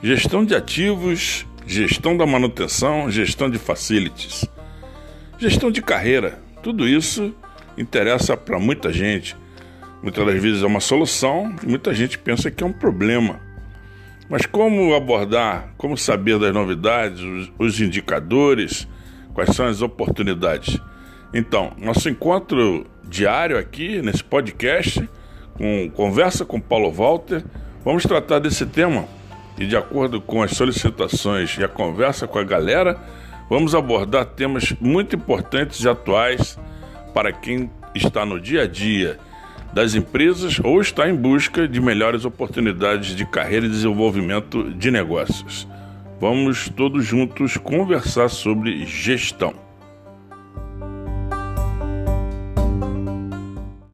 Gestão de ativos, gestão da manutenção, gestão de facilities, gestão de carreira. Tudo isso interessa para muita gente. Muitas das vezes é uma solução, muita gente pensa que é um problema. Mas como abordar, como saber das novidades, os, os indicadores, quais são as oportunidades? Então, nosso encontro diário aqui nesse podcast, com conversa com Paulo Walter, vamos tratar desse tema e de acordo com as solicitações e a conversa com a galera, vamos abordar temas muito importantes e atuais para quem está no dia a dia das empresas ou está em busca de melhores oportunidades de carreira e desenvolvimento de negócios. Vamos todos juntos conversar sobre gestão.